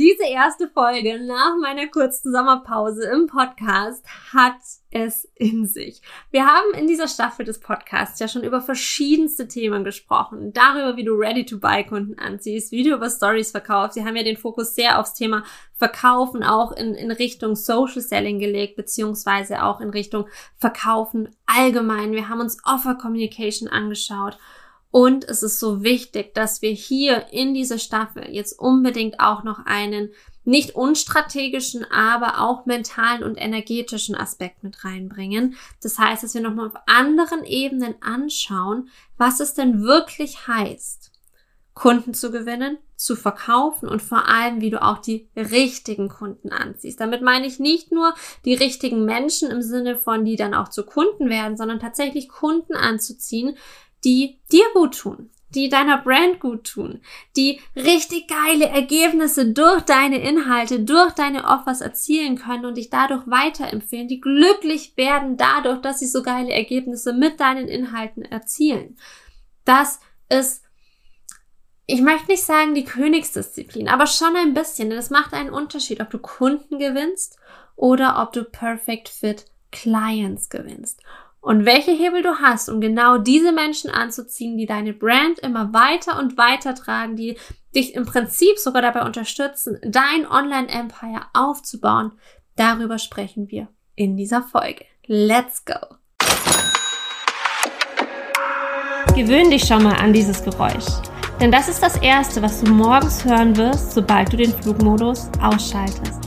Diese erste Folge nach meiner kurzen Sommerpause im Podcast hat es in sich. Wir haben in dieser Staffel des Podcasts ja schon über verschiedenste Themen gesprochen. Darüber, wie du Ready-to-Buy-Kunden anziehst, wie du über Stories verkaufst. Wir haben ja den Fokus sehr aufs Thema Verkaufen auch in, in Richtung Social Selling gelegt, beziehungsweise auch in Richtung Verkaufen allgemein. Wir haben uns Offer Communication angeschaut. Und es ist so wichtig, dass wir hier in dieser Staffel jetzt unbedingt auch noch einen nicht unstrategischen, aber auch mentalen und energetischen Aspekt mit reinbringen. Das heißt, dass wir nochmal auf anderen Ebenen anschauen, was es denn wirklich heißt, Kunden zu gewinnen, zu verkaufen und vor allem, wie du auch die richtigen Kunden anziehst. Damit meine ich nicht nur die richtigen Menschen im Sinne von, die dann auch zu Kunden werden, sondern tatsächlich Kunden anzuziehen, die dir gut tun, die deiner Brand gut tun, die richtig geile Ergebnisse durch deine Inhalte, durch deine Offers erzielen können und dich dadurch weiterempfehlen, die glücklich werden dadurch, dass sie so geile Ergebnisse mit deinen Inhalten erzielen. Das ist ich möchte nicht sagen die Königsdisziplin, aber schon ein bisschen, denn es macht einen Unterschied, ob du Kunden gewinnst oder ob du Perfect Fit Clients gewinnst und welche Hebel du hast, um genau diese Menschen anzuziehen, die deine Brand immer weiter und weiter tragen, die dich im Prinzip sogar dabei unterstützen, dein Online-Empire aufzubauen. Darüber sprechen wir in dieser Folge. Let's go! Gewöhn dich schon mal an dieses Geräusch. Denn das ist das Erste, was du morgens hören wirst, sobald du den Flugmodus ausschaltest.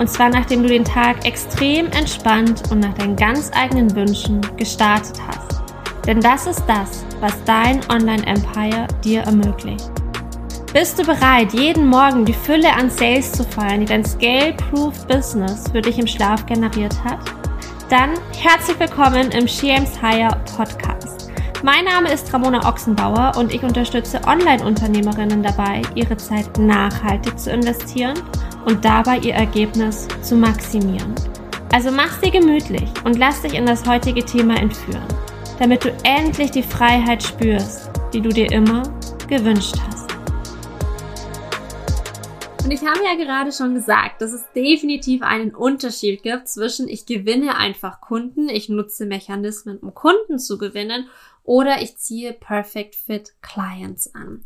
Und zwar nachdem du den Tag extrem entspannt und nach deinen ganz eigenen Wünschen gestartet hast. Denn das ist das, was dein Online-Empire dir ermöglicht. Bist du bereit, jeden Morgen die Fülle an Sales zu feiern, die dein Scale-Proof Business für dich im Schlaf generiert hat? Dann herzlich willkommen im She Hire Podcast. Mein Name ist Ramona Ochsenbauer und ich unterstütze Online-Unternehmerinnen dabei, ihre Zeit nachhaltig zu investieren und dabei ihr Ergebnis zu maximieren. Also mach's dir gemütlich und lass dich in das heutige Thema entführen, damit du endlich die Freiheit spürst, die du dir immer gewünscht hast. Und ich habe ja gerade schon gesagt, dass es definitiv einen Unterschied gibt zwischen ich gewinne einfach Kunden, ich nutze Mechanismen, um Kunden zu gewinnen, oder ich ziehe Perfect Fit Clients an.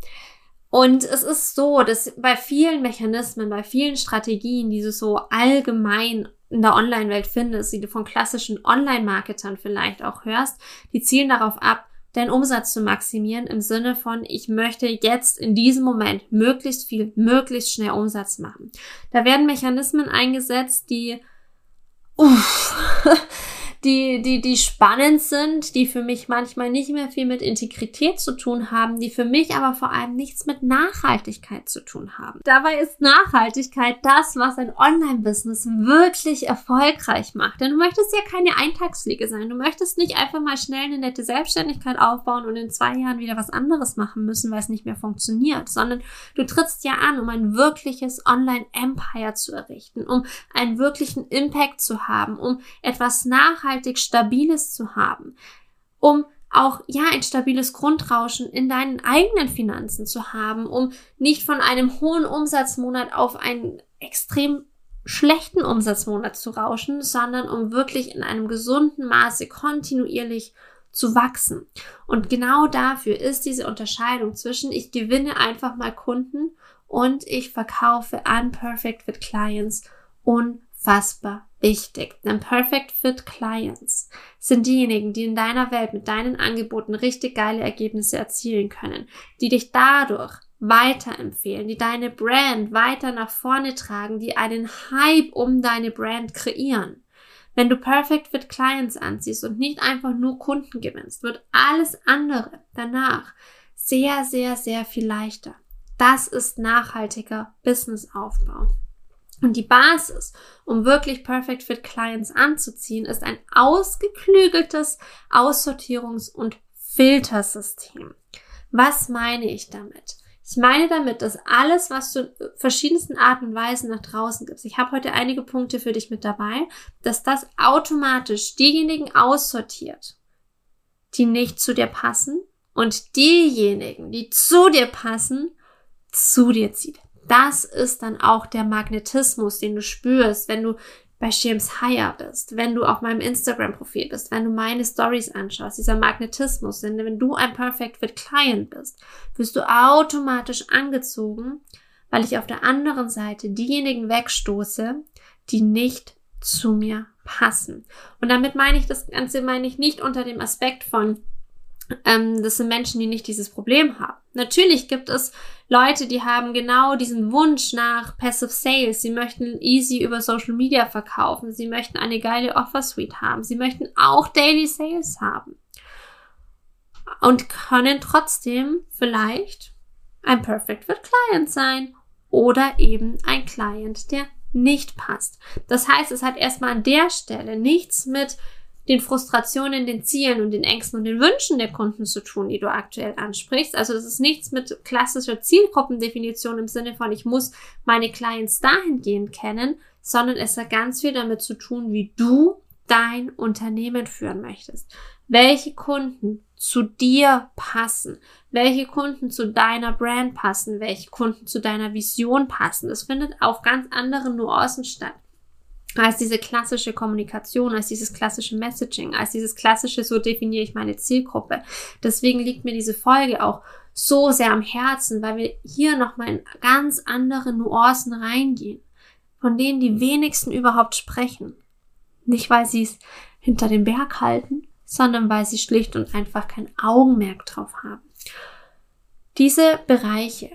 Und es ist so, dass bei vielen Mechanismen, bei vielen Strategien, die du so allgemein in der Online-Welt findest, die du von klassischen Online-Marketern vielleicht auch hörst, die zielen darauf ab, deinen Umsatz zu maximieren im Sinne von, ich möchte jetzt in diesem Moment möglichst viel, möglichst schnell Umsatz machen. Da werden Mechanismen eingesetzt, die uff, die, die, die spannend sind, die für mich manchmal nicht mehr viel mit Integrität zu tun haben, die für mich aber vor allem nichts mit Nachhaltigkeit zu tun haben. Dabei ist Nachhaltigkeit das, was ein Online-Business wirklich erfolgreich macht. Denn du möchtest ja keine Eintagsfliege sein. Du möchtest nicht einfach mal schnell eine nette Selbstständigkeit aufbauen und in zwei Jahren wieder was anderes machen müssen, weil es nicht mehr funktioniert, sondern du trittst ja an, um ein wirkliches Online-Empire zu errichten, um einen wirklichen Impact zu haben, um etwas nachhaltig nachhaltig Stabiles zu haben, um auch ja ein stabiles Grundrauschen in deinen eigenen Finanzen zu haben, um nicht von einem hohen Umsatzmonat auf einen extrem schlechten Umsatzmonat zu rauschen, sondern um wirklich in einem gesunden Maße kontinuierlich zu wachsen. Und genau dafür ist diese Unterscheidung zwischen ich gewinne einfach mal Kunden und ich verkaufe unperfect with Clients unfassbar wichtig. Denn Perfect Fit Clients sind diejenigen, die in deiner Welt mit deinen Angeboten richtig geile Ergebnisse erzielen können, die dich dadurch weiterempfehlen, die deine Brand weiter nach vorne tragen, die einen Hype um deine Brand kreieren. Wenn du Perfect Fit Clients anziehst und nicht einfach nur Kunden gewinnst, wird alles andere danach sehr, sehr, sehr viel leichter. Das ist nachhaltiger Businessaufbau. Und die Basis, um wirklich Perfect Fit Clients anzuziehen, ist ein ausgeklügeltes Aussortierungs- und Filtersystem. Was meine ich damit? Ich meine damit, dass alles, was du in verschiedensten Arten und Weisen nach draußen gibst, ich habe heute einige Punkte für dich mit dabei, dass das automatisch diejenigen aussortiert, die nicht zu dir passen und diejenigen, die zu dir passen, zu dir zieht. Das ist dann auch der Magnetismus, den du spürst, wenn du bei James Hire bist, wenn du auf meinem Instagram-Profil bist, wenn du meine Stories anschaust, dieser Magnetismus, denn wenn du ein Perfect Fit Client bist, wirst du automatisch angezogen, weil ich auf der anderen Seite diejenigen wegstoße, die nicht zu mir passen. Und damit meine ich das Ganze, meine ich nicht unter dem Aspekt von, ähm, das sind Menschen, die nicht dieses Problem haben. Natürlich gibt es Leute, die haben genau diesen Wunsch nach Passive Sales. Sie möchten easy über Social Media verkaufen. Sie möchten eine geile Offer Suite haben. Sie möchten auch Daily Sales haben. Und können trotzdem vielleicht ein Perfect Fit Client sein oder eben ein Client, der nicht passt. Das heißt, es hat erstmal an der Stelle nichts mit den Frustrationen, den Zielen und den Ängsten und den Wünschen der Kunden zu tun, die du aktuell ansprichst. Also das ist nichts mit klassischer Zielgruppendefinition im Sinne von, ich muss meine Clients dahingehend kennen, sondern es hat ganz viel damit zu tun, wie du dein Unternehmen führen möchtest. Welche Kunden zu dir passen, welche Kunden zu deiner Brand passen, welche Kunden zu deiner Vision passen. Das findet auf ganz anderen Nuancen statt als diese klassische Kommunikation, als dieses klassische Messaging, als dieses klassische, so definiere ich meine Zielgruppe. Deswegen liegt mir diese Folge auch so sehr am Herzen, weil wir hier nochmal in ganz andere Nuancen reingehen, von denen die wenigsten überhaupt sprechen. Nicht, weil sie es hinter dem Berg halten, sondern weil sie schlicht und einfach kein Augenmerk drauf haben. Diese Bereiche,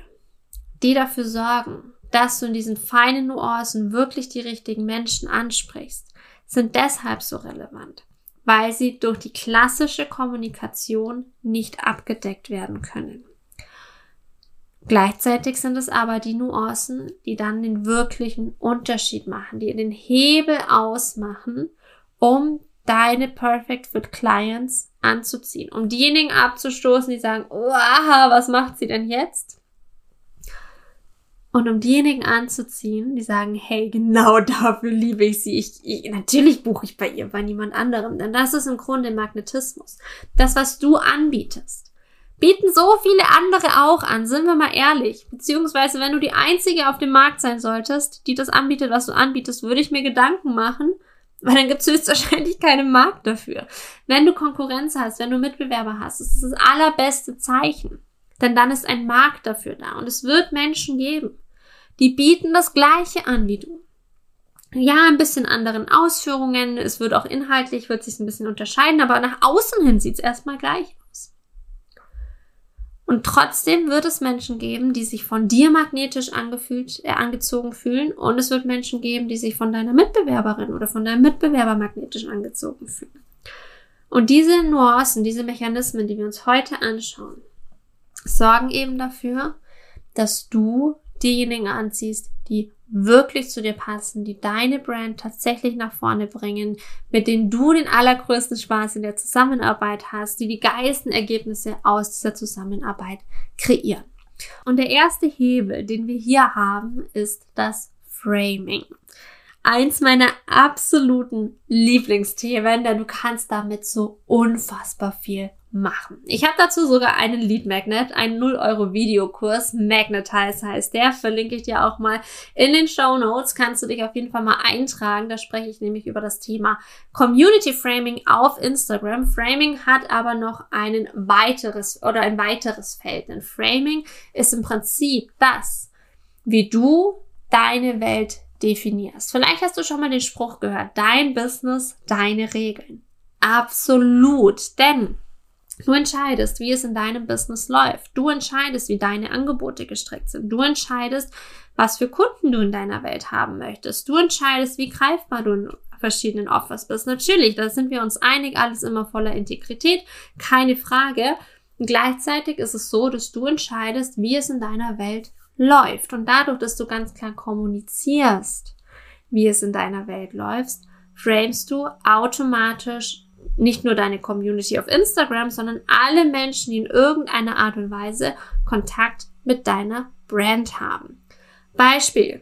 die dafür sorgen, dass du in diesen feinen Nuancen wirklich die richtigen Menschen ansprichst, sind deshalb so relevant, weil sie durch die klassische Kommunikation nicht abgedeckt werden können. Gleichzeitig sind es aber die Nuancen, die dann den wirklichen Unterschied machen, die den Hebel ausmachen, um deine Perfect Fit Clients anzuziehen, um diejenigen abzustoßen, die sagen, was macht sie denn jetzt? Und um diejenigen anzuziehen, die sagen, hey, genau dafür liebe ich sie. Ich, ich, natürlich buche ich bei ihr, bei niemand anderem. Denn das ist im Grunde Magnetismus. Das, was du anbietest. Bieten so viele andere auch an, sind wir mal ehrlich. Beziehungsweise, wenn du die Einzige auf dem Markt sein solltest, die das anbietet, was du anbietest, würde ich mir Gedanken machen, weil dann gibt es höchstwahrscheinlich keinen Markt dafür. Wenn du Konkurrenz hast, wenn du Mitbewerber hast, ist das, das allerbeste Zeichen. Denn dann ist ein Markt dafür da und es wird Menschen geben, die bieten das Gleiche an wie du. Ja, ein bisschen anderen Ausführungen. Es wird auch inhaltlich, wird sich ein bisschen unterscheiden, aber nach außen hin sieht es erstmal gleich aus. Und trotzdem wird es Menschen geben, die sich von dir magnetisch angefühlt, äh, angezogen fühlen. Und es wird Menschen geben, die sich von deiner Mitbewerberin oder von deinem Mitbewerber magnetisch angezogen fühlen. Und diese Nuancen, diese Mechanismen, die wir uns heute anschauen, sorgen eben dafür, dass du diejenigen anziehst, die wirklich zu dir passen, die deine Brand tatsächlich nach vorne bringen, mit denen du den allergrößten Spaß in der Zusammenarbeit hast, die die geilsten Ergebnisse aus dieser Zusammenarbeit kreieren. Und der erste Hebel, den wir hier haben, ist das Framing. Eins meiner absoluten Lieblingsthemen, denn du kannst damit so unfassbar viel machen. Ich habe dazu sogar einen Lead Magnet, einen 0 Euro Videokurs. Magnetize heißt der. Verlinke ich dir auch mal in den Show Notes. Kannst du dich auf jeden Fall mal eintragen. Da spreche ich nämlich über das Thema Community Framing auf Instagram. Framing hat aber noch ein weiteres oder ein weiteres Feld. Denn Framing ist im Prinzip das, wie du deine Welt definierst. Vielleicht hast du schon mal den Spruch gehört. Dein Business, deine Regeln. Absolut. Denn Du entscheidest, wie es in deinem Business läuft. Du entscheidest, wie deine Angebote gestrickt sind. Du entscheidest, was für Kunden du in deiner Welt haben möchtest. Du entscheidest, wie greifbar du in verschiedenen Offers bist. Natürlich, da sind wir uns einig, alles immer voller Integrität, keine Frage. Und gleichzeitig ist es so, dass du entscheidest, wie es in deiner Welt läuft. Und dadurch, dass du ganz klar kommunizierst, wie es in deiner Welt läuft, framest du automatisch nicht nur deine Community auf Instagram, sondern alle Menschen, die in irgendeiner Art und Weise Kontakt mit deiner Brand haben. Beispiel.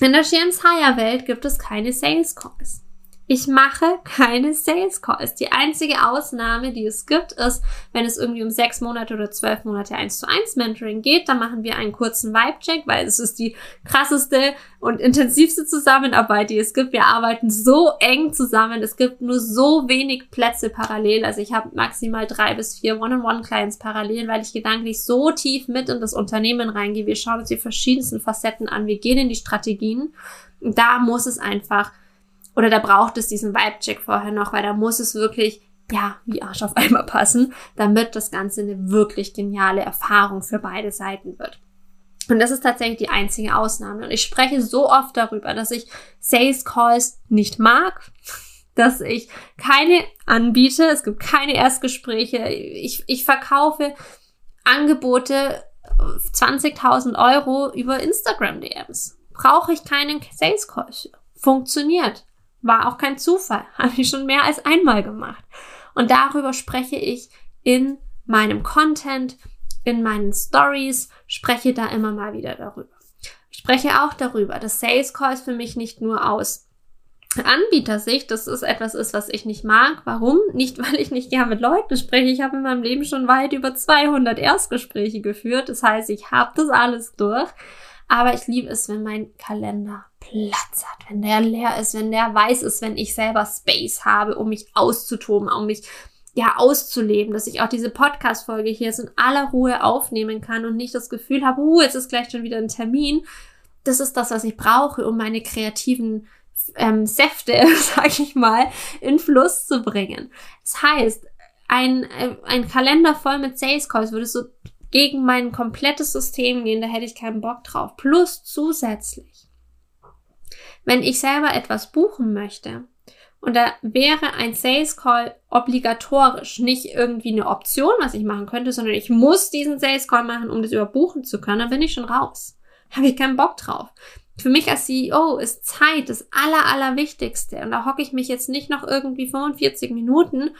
In der Hire Welt gibt es keine Sales Calls. Ich mache keine Sales Calls. Die einzige Ausnahme, die es gibt, ist, wenn es irgendwie um sechs Monate oder zwölf Monate eins zu eins Mentoring geht, dann machen wir einen kurzen Vibe-Check, weil es ist die krasseste und intensivste Zusammenarbeit, die es gibt. Wir arbeiten so eng zusammen. Es gibt nur so wenig Plätze parallel. Also ich habe maximal drei bis vier One-on-One-Clients parallel, weil ich gedanklich so tief mit in das Unternehmen reingehe. Wir schauen uns die verschiedensten Facetten an. Wir gehen in die Strategien. Da muss es einfach oder da braucht es diesen Vibe-Check vorher noch, weil da muss es wirklich, ja, wie Arsch auf einmal passen, damit das Ganze eine wirklich geniale Erfahrung für beide Seiten wird. Und das ist tatsächlich die einzige Ausnahme. Und ich spreche so oft darüber, dass ich Sales Calls nicht mag, dass ich keine anbiete. Es gibt keine Erstgespräche. Ich, ich verkaufe Angebote 20.000 Euro über Instagram DMs. Brauche ich keinen Sales Call. Funktioniert. War auch kein Zufall. Habe ich schon mehr als einmal gemacht. Und darüber spreche ich in meinem Content, in meinen Stories, spreche da immer mal wieder darüber. Ich spreche auch darüber, dass Sales Calls für mich nicht nur aus Anbietersicht, dass es etwas ist, was ich nicht mag. Warum? Nicht, weil ich nicht gern mit Leuten spreche. Ich habe in meinem Leben schon weit über 200 Erstgespräche geführt. Das heißt, ich habe das alles durch. Aber ich liebe es, wenn mein Kalender Platz hat, wenn der leer ist, wenn der weiß ist, wenn ich selber Space habe, um mich auszutoben, um mich ja auszuleben, dass ich auch diese Podcast-Folge hier in aller Ruhe aufnehmen kann und nicht das Gefühl habe, uh, jetzt ist gleich schon wieder ein Termin. Das ist das, was ich brauche, um meine kreativen ähm, Säfte, sag ich mal, in Fluss zu bringen. Das heißt, ein, äh, ein Kalender voll mit Sales Calls würde so gegen mein komplettes System gehen, da hätte ich keinen Bock drauf. Plus zusätzlich, wenn ich selber etwas buchen möchte, und da wäre ein Sales Call obligatorisch, nicht irgendwie eine Option, was ich machen könnte, sondern ich muss diesen Sales Call machen, um das überbuchen zu können, dann bin ich schon raus. Habe ich keinen Bock drauf. Für mich als CEO ist Zeit das aller, aller Wichtigste. Und da hocke ich mich jetzt nicht noch irgendwie 45 Minuten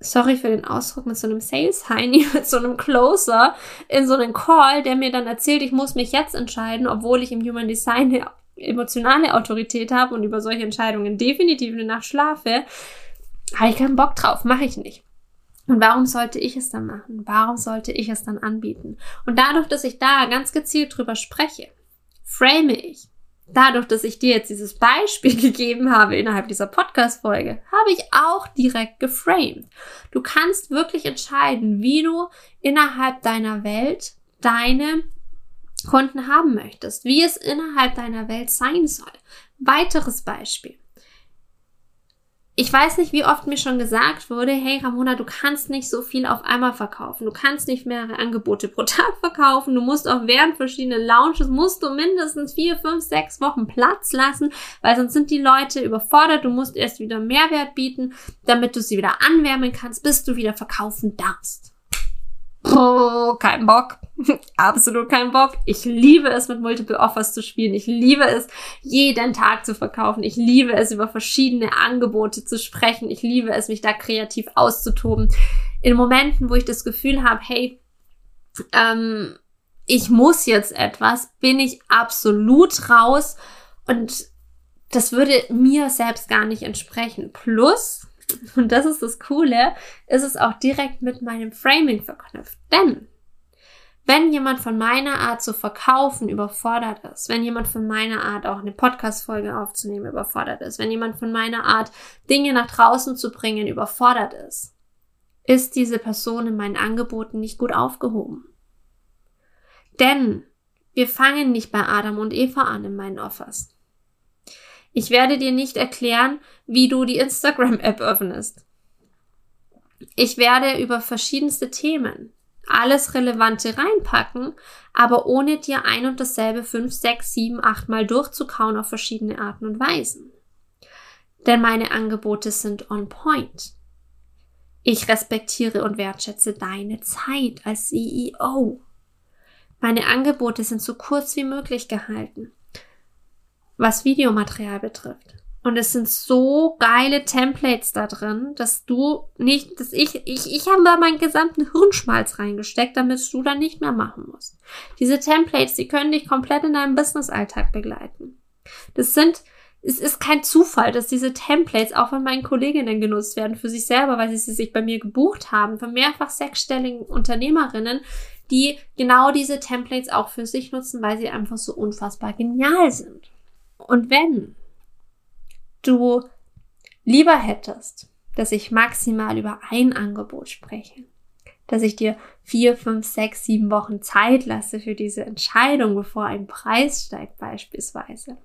sorry für den Ausdruck, mit so einem Sales-Heini, mit so einem Closer in so einem Call, der mir dann erzählt, ich muss mich jetzt entscheiden, obwohl ich im Human Design emotionale Autorität habe und über solche Entscheidungen definitiv eine Nacht schlafe, habe ich keinen Bock drauf, mache ich nicht. Und warum sollte ich es dann machen? Warum sollte ich es dann anbieten? Und dadurch, dass ich da ganz gezielt drüber spreche, frame ich dadurch, dass ich dir jetzt dieses Beispiel gegeben habe innerhalb dieser Podcast-Folge, habe ich auch direkt geframed. Du kannst wirklich entscheiden, wie du innerhalb deiner Welt deine Kunden haben möchtest, wie es innerhalb deiner Welt sein soll. Weiteres Beispiel ich weiß nicht, wie oft mir schon gesagt wurde, hey Ramona, du kannst nicht so viel auf einmal verkaufen. Du kannst nicht mehrere Angebote pro Tag verkaufen. Du musst auch während verschiedenen Launches, musst du mindestens vier, fünf, sechs Wochen Platz lassen, weil sonst sind die Leute überfordert. Du musst erst wieder Mehrwert bieten, damit du sie wieder anwärmen kannst, bis du wieder verkaufen darfst. Oh, kein Bock. Absolut kein Bock. Ich liebe es, mit Multiple Offers zu spielen. Ich liebe es, jeden Tag zu verkaufen. Ich liebe es, über verschiedene Angebote zu sprechen. Ich liebe es, mich da kreativ auszutoben. In Momenten, wo ich das Gefühl habe, hey, ähm, ich muss jetzt etwas, bin ich absolut raus und das würde mir selbst gar nicht entsprechen. Plus, und das ist das Coole, ist es auch direkt mit meinem Framing verknüpft. Denn wenn jemand von meiner Art zu verkaufen überfordert ist, wenn jemand von meiner Art auch eine Podcast-Folge aufzunehmen überfordert ist, wenn jemand von meiner Art Dinge nach draußen zu bringen überfordert ist, ist diese Person in meinen Angeboten nicht gut aufgehoben. Denn wir fangen nicht bei Adam und Eva an in meinen Offers. Ich werde dir nicht erklären, wie du die Instagram-App öffnest. Ich werde über verschiedenste Themen alles Relevante reinpacken, aber ohne dir ein und dasselbe fünf, sechs, sieben, acht Mal durchzukauen auf verschiedene Arten und Weisen. Denn meine Angebote sind on point. Ich respektiere und wertschätze deine Zeit als CEO. Meine Angebote sind so kurz wie möglich gehalten was Videomaterial betrifft. Und es sind so geile Templates da drin, dass du nicht, dass ich, ich, ich habe da meinen gesamten Hirnschmalz reingesteckt, damit du da nicht mehr machen musst. Diese Templates, die können dich komplett in deinem Businessalltag begleiten. Das sind es ist kein Zufall, dass diese Templates auch von meinen Kolleginnen genutzt werden für sich selber, weil sie sie sich bei mir gebucht haben, von mehrfach sechsstelligen Unternehmerinnen, die genau diese Templates auch für sich nutzen, weil sie einfach so unfassbar genial sind. Und wenn du lieber hättest, dass ich maximal über ein Angebot spreche, dass ich dir vier, fünf, sechs, sieben Wochen Zeit lasse für diese Entscheidung, bevor ein Preis steigt beispielsweise.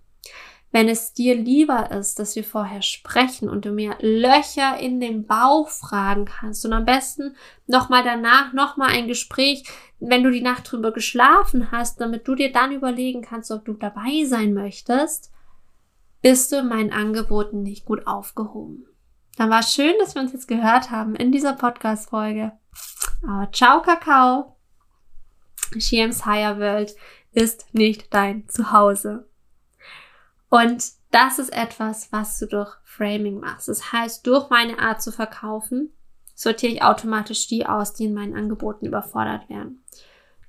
Wenn es dir lieber ist, dass wir vorher sprechen und du mir Löcher in den Bauch fragen kannst und am besten nochmal danach nochmal ein Gespräch, wenn du die Nacht drüber geschlafen hast, damit du dir dann überlegen kannst, ob du dabei sein möchtest, bist du in meinen Angeboten nicht gut aufgehoben. Dann war es schön, dass wir uns jetzt gehört haben in dieser Podcast-Folge. Aber ciao, Kakao. Shiems Higher World ist nicht dein Zuhause. Und das ist etwas, was du durch Framing machst. Das heißt, durch meine Art zu verkaufen, sortiere ich automatisch die aus, die in meinen Angeboten überfordert werden.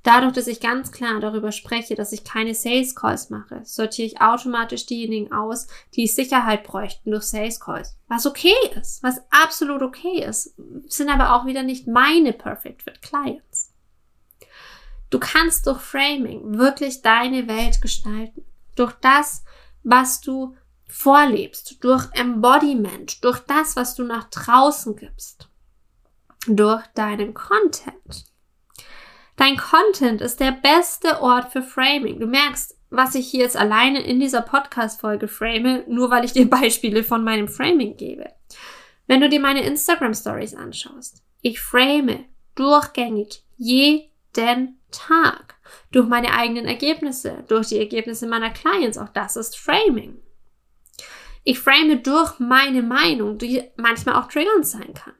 Dadurch, dass ich ganz klar darüber spreche, dass ich keine Sales Calls mache, sortiere ich automatisch diejenigen aus, die Sicherheit bräuchten durch Sales Calls. Was okay ist, was absolut okay ist, sind aber auch wieder nicht meine Perfect Fit Clients. Du kannst durch Framing wirklich deine Welt gestalten. Durch das, was du vorlebst, durch Embodiment, durch das, was du nach draußen gibst, durch deinen Content. Dein Content ist der beste Ort für Framing. Du merkst, was ich hier jetzt alleine in dieser Podcast-Folge frame, nur weil ich dir Beispiele von meinem Framing gebe. Wenn du dir meine Instagram Stories anschaust, ich frame durchgängig jeden Tag durch meine eigenen Ergebnisse, durch die Ergebnisse meiner Clients. Auch das ist Framing. Ich frame durch meine Meinung, die manchmal auch triggernd sein kann.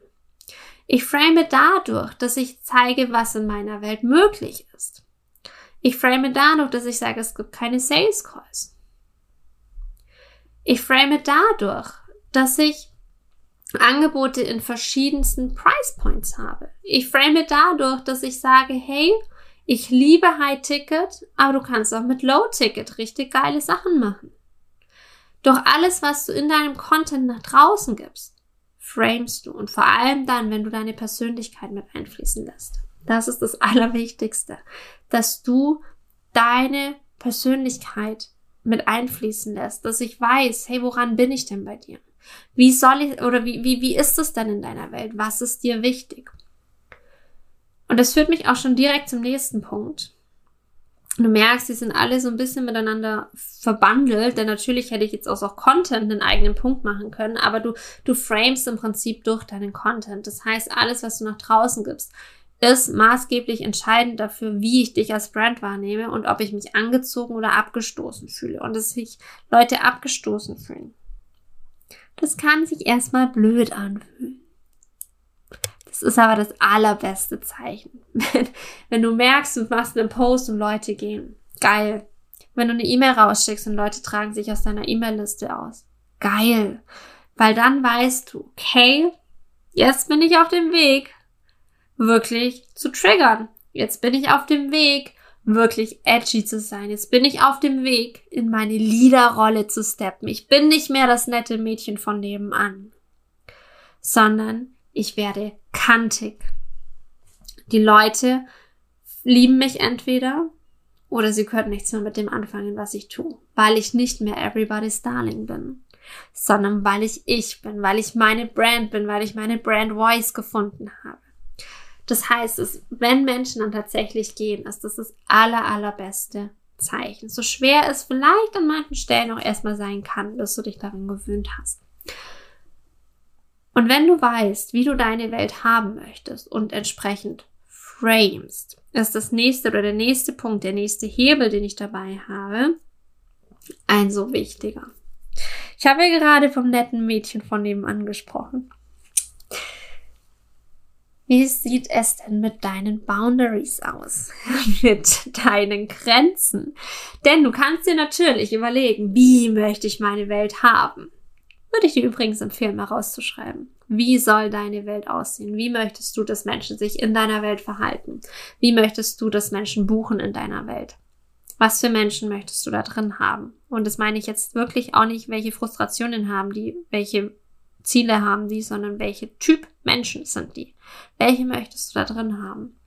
Ich frame dadurch, dass ich zeige, was in meiner Welt möglich ist. Ich frame dadurch, dass ich sage, es gibt keine Sales Calls. Ich frame dadurch, dass ich Angebote in verschiedensten Price Points habe. Ich frame dadurch, dass ich sage, hey, ich liebe High Ticket, aber du kannst auch mit Low Ticket richtig geile Sachen machen. Doch alles, was du in deinem Content nach draußen gibst, framest du und vor allem dann, wenn du deine Persönlichkeit mit einfließen lässt. Das ist das Allerwichtigste, dass du deine Persönlichkeit mit einfließen lässt, dass ich weiß, hey, woran bin ich denn bei dir? Wie soll ich oder wie, wie, wie ist es denn in deiner Welt? Was ist dir wichtig? Und das führt mich auch schon direkt zum nächsten Punkt du merkst, die sind alle so ein bisschen miteinander verbandelt, denn natürlich hätte ich jetzt auch, auch Content einen eigenen Punkt machen können, aber du, du framest im Prinzip durch deinen Content. Das heißt, alles, was du nach draußen gibst, ist maßgeblich entscheidend dafür, wie ich dich als Brand wahrnehme und ob ich mich angezogen oder abgestoßen fühle und dass sich Leute abgestoßen fühlen. Das kann sich erstmal blöd anfühlen. Das ist aber das allerbeste Zeichen. Wenn, wenn du merkst, du machst einen Post und Leute gehen. Geil. Wenn du eine E-Mail rausschickst und Leute tragen sich aus deiner E-Mail-Liste aus. Geil. Weil dann weißt du, okay, jetzt bin ich auf dem Weg, wirklich zu triggern. Jetzt bin ich auf dem Weg, wirklich edgy zu sein. Jetzt bin ich auf dem Weg, in meine Leaderrolle zu steppen. Ich bin nicht mehr das nette Mädchen von nebenan, sondern ich werde kantig. Die Leute lieben mich entweder oder sie können nichts mehr mit dem anfangen, was ich tue, weil ich nicht mehr everybody's darling bin, sondern weil ich ich bin, weil ich meine Brand bin, weil ich meine Brand Voice gefunden habe. Das heißt, es, wenn Menschen dann tatsächlich gehen, ist das das aller, allerbeste Zeichen. So schwer es vielleicht an manchen Stellen auch erstmal sein kann, bis du dich daran gewöhnt hast. Und wenn du weißt, wie du deine Welt haben möchtest und entsprechend framest, ist das nächste oder der nächste Punkt, der nächste Hebel, den ich dabei habe, ein so wichtiger. Ich habe ja gerade vom netten Mädchen von nebenan gesprochen. Wie sieht es denn mit deinen Boundaries aus? mit deinen Grenzen? Denn du kannst dir natürlich überlegen, wie möchte ich meine Welt haben? Würde ich dir übrigens empfehlen, mal rauszuschreiben. Wie soll deine Welt aussehen? Wie möchtest du, dass Menschen sich in deiner Welt verhalten? Wie möchtest du, dass Menschen buchen in deiner Welt? Was für Menschen möchtest du da drin haben? Und das meine ich jetzt wirklich auch nicht, welche Frustrationen haben die, welche Ziele haben die, sondern welche Typ Menschen sind die? Welche möchtest du da drin haben?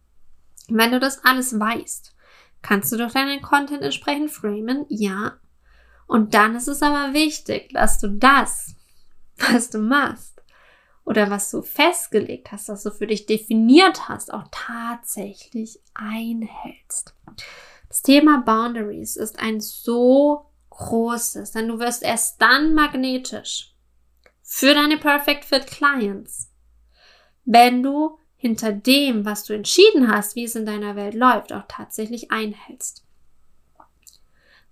Wenn du das alles weißt, kannst du doch deinen Content entsprechend framen? Ja. Und dann ist es aber wichtig, dass du das, was du machst, oder was du festgelegt hast, was du für dich definiert hast, auch tatsächlich einhältst. Das Thema Boundaries ist ein so großes, denn du wirst erst dann magnetisch für deine Perfect Fit Clients, wenn du hinter dem, was du entschieden hast, wie es in deiner Welt läuft, auch tatsächlich einhältst.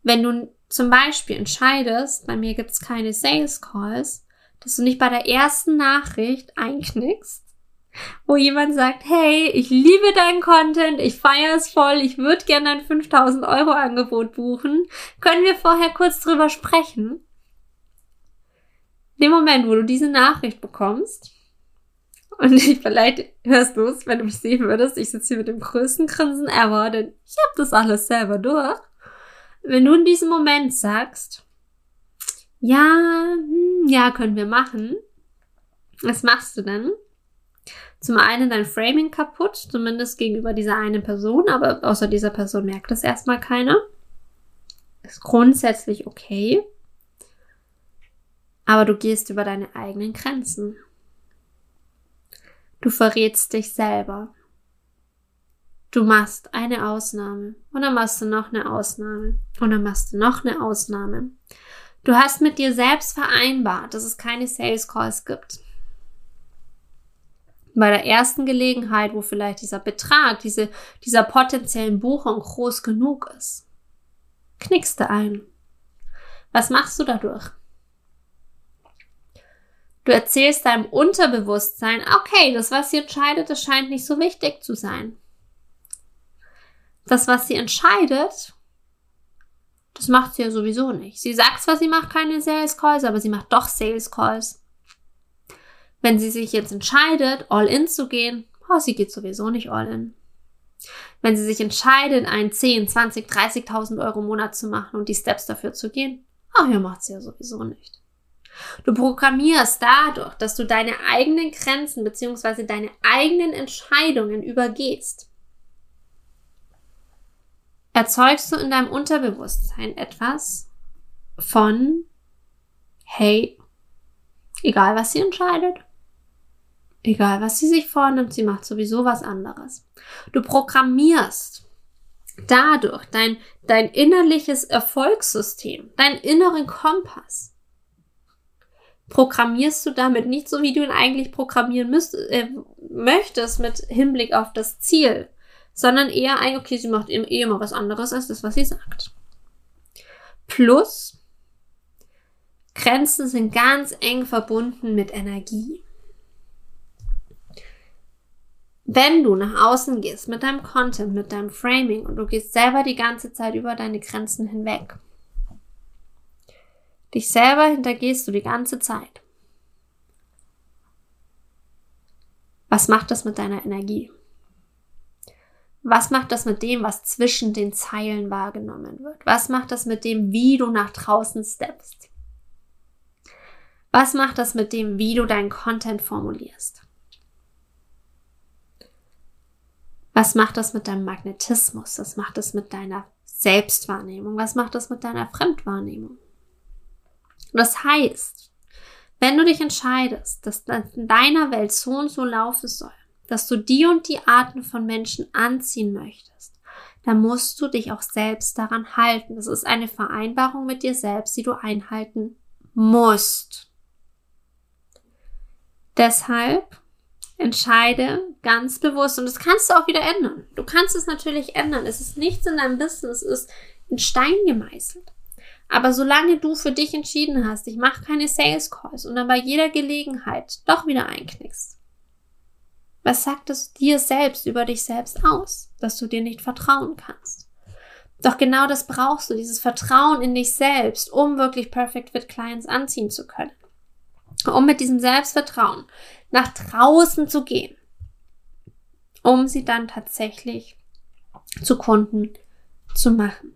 Wenn du zum Beispiel entscheidest, bei mir gibt es keine Sales Calls, dass du nicht bei der ersten Nachricht einknickst, wo jemand sagt, hey, ich liebe deinen Content, ich feiere es voll, ich würde gerne ein 5000 Euro Angebot buchen, können wir vorher kurz drüber sprechen? In dem Moment, wo du diese Nachricht bekommst, und ich, vielleicht hörst du es, wenn du mich sehen würdest, ich sitze hier mit dem größten Grinsen ever, denn ich habe das alles selber durch. Wenn du in diesem Moment sagst, ja, hm, ja, können wir machen, was machst du denn? zum einen dein Framing kaputt, zumindest gegenüber dieser einen Person, aber außer dieser Person merkt das erstmal keiner. Ist grundsätzlich okay. Aber du gehst über deine eigenen Grenzen. Du verrätst dich selber. Du machst eine Ausnahme und dann machst du noch eine Ausnahme und dann machst du noch eine Ausnahme. Du hast mit dir selbst vereinbart, dass es keine Sales Calls gibt bei der ersten Gelegenheit, wo vielleicht dieser Betrag, diese, dieser potenziellen Buchung groß genug ist, knickst du ein. Was machst du dadurch? Du erzählst deinem Unterbewusstsein, okay, das, was sie entscheidet, das scheint nicht so wichtig zu sein. Das, was sie entscheidet, das macht sie ja sowieso nicht. Sie sagt zwar, sie macht keine Sales Calls, aber sie macht doch Sales Calls. Wenn sie sich jetzt entscheidet, all in zu gehen, oh, sie geht sowieso nicht all in. Wenn sie sich entscheidet, einen 10, 20, 30.000 Euro Monat zu machen und die Steps dafür zu gehen, oh, ja, macht sie ja sowieso nicht. Du programmierst dadurch, dass du deine eigenen Grenzen bzw. deine eigenen Entscheidungen übergehst. Erzeugst du in deinem Unterbewusstsein etwas von, hey, egal was sie entscheidet, Egal, was sie sich vornimmt, sie macht sowieso was anderes. Du programmierst dadurch dein, dein innerliches Erfolgssystem, deinen inneren Kompass. Programmierst du damit nicht so, wie du ihn eigentlich programmieren müsst, äh, möchtest mit Hinblick auf das Ziel, sondern eher ein, okay, sie macht eh immer was anderes als das, was sie sagt. Plus, Grenzen sind ganz eng verbunden mit Energie. Wenn du nach außen gehst mit deinem Content, mit deinem Framing und du gehst selber die ganze Zeit über deine Grenzen hinweg, dich selber hintergehst du die ganze Zeit. Was macht das mit deiner Energie? Was macht das mit dem, was zwischen den Zeilen wahrgenommen wird? Was macht das mit dem, wie du nach draußen steppst? Was macht das mit dem, wie du deinen Content formulierst? Was macht das mit deinem Magnetismus? Was macht das mit deiner Selbstwahrnehmung? Was macht das mit deiner Fremdwahrnehmung? Das heißt, wenn du dich entscheidest, dass das in deiner Welt so und so laufen soll, dass du die und die Arten von Menschen anziehen möchtest, dann musst du dich auch selbst daran halten. Das ist eine Vereinbarung mit dir selbst, die du einhalten musst. Deshalb entscheide ganz bewusst und das kannst du auch wieder ändern. Du kannst es natürlich ändern. Es ist nichts in deinem Business, es ist in Stein gemeißelt. Aber solange du für dich entschieden hast, ich mache keine Sales Calls und dann bei jeder Gelegenheit doch wieder einknickst, was sagt es dir selbst über dich selbst aus, dass du dir nicht vertrauen kannst? Doch genau das brauchst du, dieses Vertrauen in dich selbst, um wirklich Perfect Fit Clients anziehen zu können. Um mit diesem Selbstvertrauen nach draußen zu gehen, um sie dann tatsächlich zu Kunden zu machen.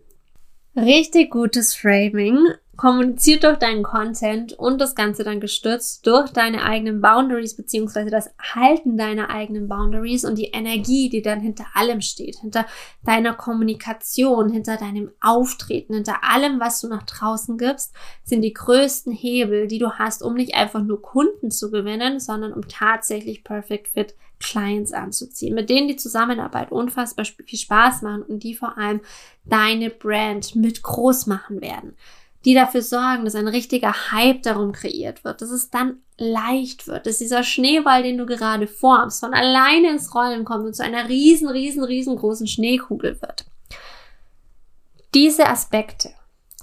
Richtig gutes Framing kommuniziert durch deinen Content und das Ganze dann gestützt durch deine eigenen Boundaries beziehungsweise das Halten deiner eigenen Boundaries und die Energie, die dann hinter allem steht, hinter deiner Kommunikation, hinter deinem Auftreten, hinter allem, was du nach draußen gibst, sind die größten Hebel, die du hast, um nicht einfach nur Kunden zu gewinnen, sondern um tatsächlich Perfect Fit Clients anzuziehen, mit denen die Zusammenarbeit unfassbar viel Spaß machen und die vor allem deine Brand mit groß machen werden die dafür sorgen, dass ein richtiger Hype darum kreiert wird, dass es dann leicht wird, dass dieser Schneeball, den du gerade formst, von alleine ins Rollen kommt und zu einer riesen, riesen, riesengroßen Schneekugel wird. Diese Aspekte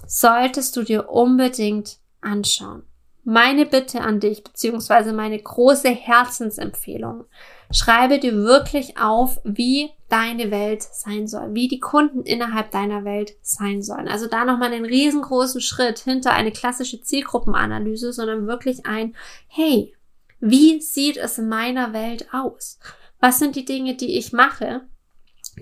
solltest du dir unbedingt anschauen. Meine Bitte an dich, beziehungsweise meine große Herzensempfehlung, Schreibe dir wirklich auf, wie deine Welt sein soll, wie die Kunden innerhalb deiner Welt sein sollen. Also da nochmal einen riesengroßen Schritt hinter eine klassische Zielgruppenanalyse, sondern wirklich ein, hey, wie sieht es in meiner Welt aus? Was sind die Dinge, die ich mache,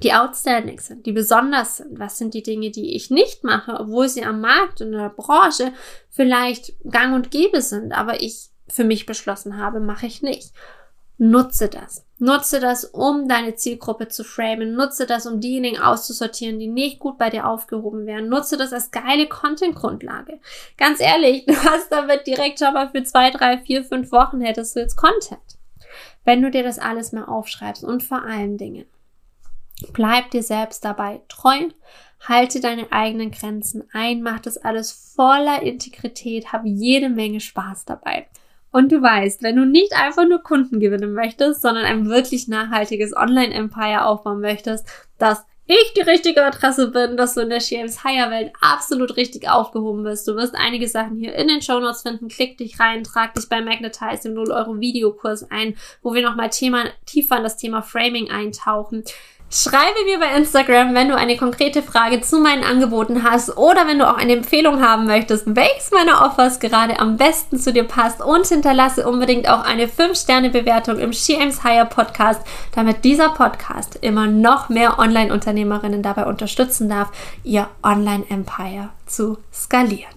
die outstanding sind, die besonders sind? Was sind die Dinge, die ich nicht mache, obwohl sie am Markt in der Branche vielleicht gang und gäbe sind, aber ich für mich beschlossen habe, mache ich nicht. Nutze das. Nutze das, um deine Zielgruppe zu framen. Nutze das, um diejenigen auszusortieren, die nicht gut bei dir aufgehoben werden. Nutze das als geile Content-Grundlage. Ganz ehrlich, du hast damit direkt schon mal für zwei, drei, vier, fünf Wochen hättest du jetzt Content. Wenn du dir das alles mal aufschreibst und vor allen Dingen, bleib dir selbst dabei treu, halte deine eigenen Grenzen ein, mach das alles voller Integrität, hab jede Menge Spaß dabei. Und du weißt, wenn du nicht einfach nur Kunden gewinnen möchtest, sondern ein wirklich nachhaltiges Online-Empire aufbauen möchtest, dass ich die richtige Adresse bin, dass du in der James Higher Welt absolut richtig aufgehoben bist. Du wirst einige Sachen hier in den Show Notes finden. Klick dich rein, trag dich bei Magnetize im 0 Euro Videokurs ein, wo wir nochmal tiefer in das Thema Framing eintauchen. Schreibe mir bei Instagram, wenn du eine konkrete Frage zu meinen Angeboten hast oder wenn du auch eine Empfehlung haben möchtest, welches meiner Offers gerade am besten zu dir passt und hinterlasse unbedingt auch eine 5-Sterne-Bewertung im SheAims Higher Podcast, damit dieser Podcast immer noch mehr Online-Unternehmerinnen dabei unterstützen darf, ihr Online-Empire zu skalieren.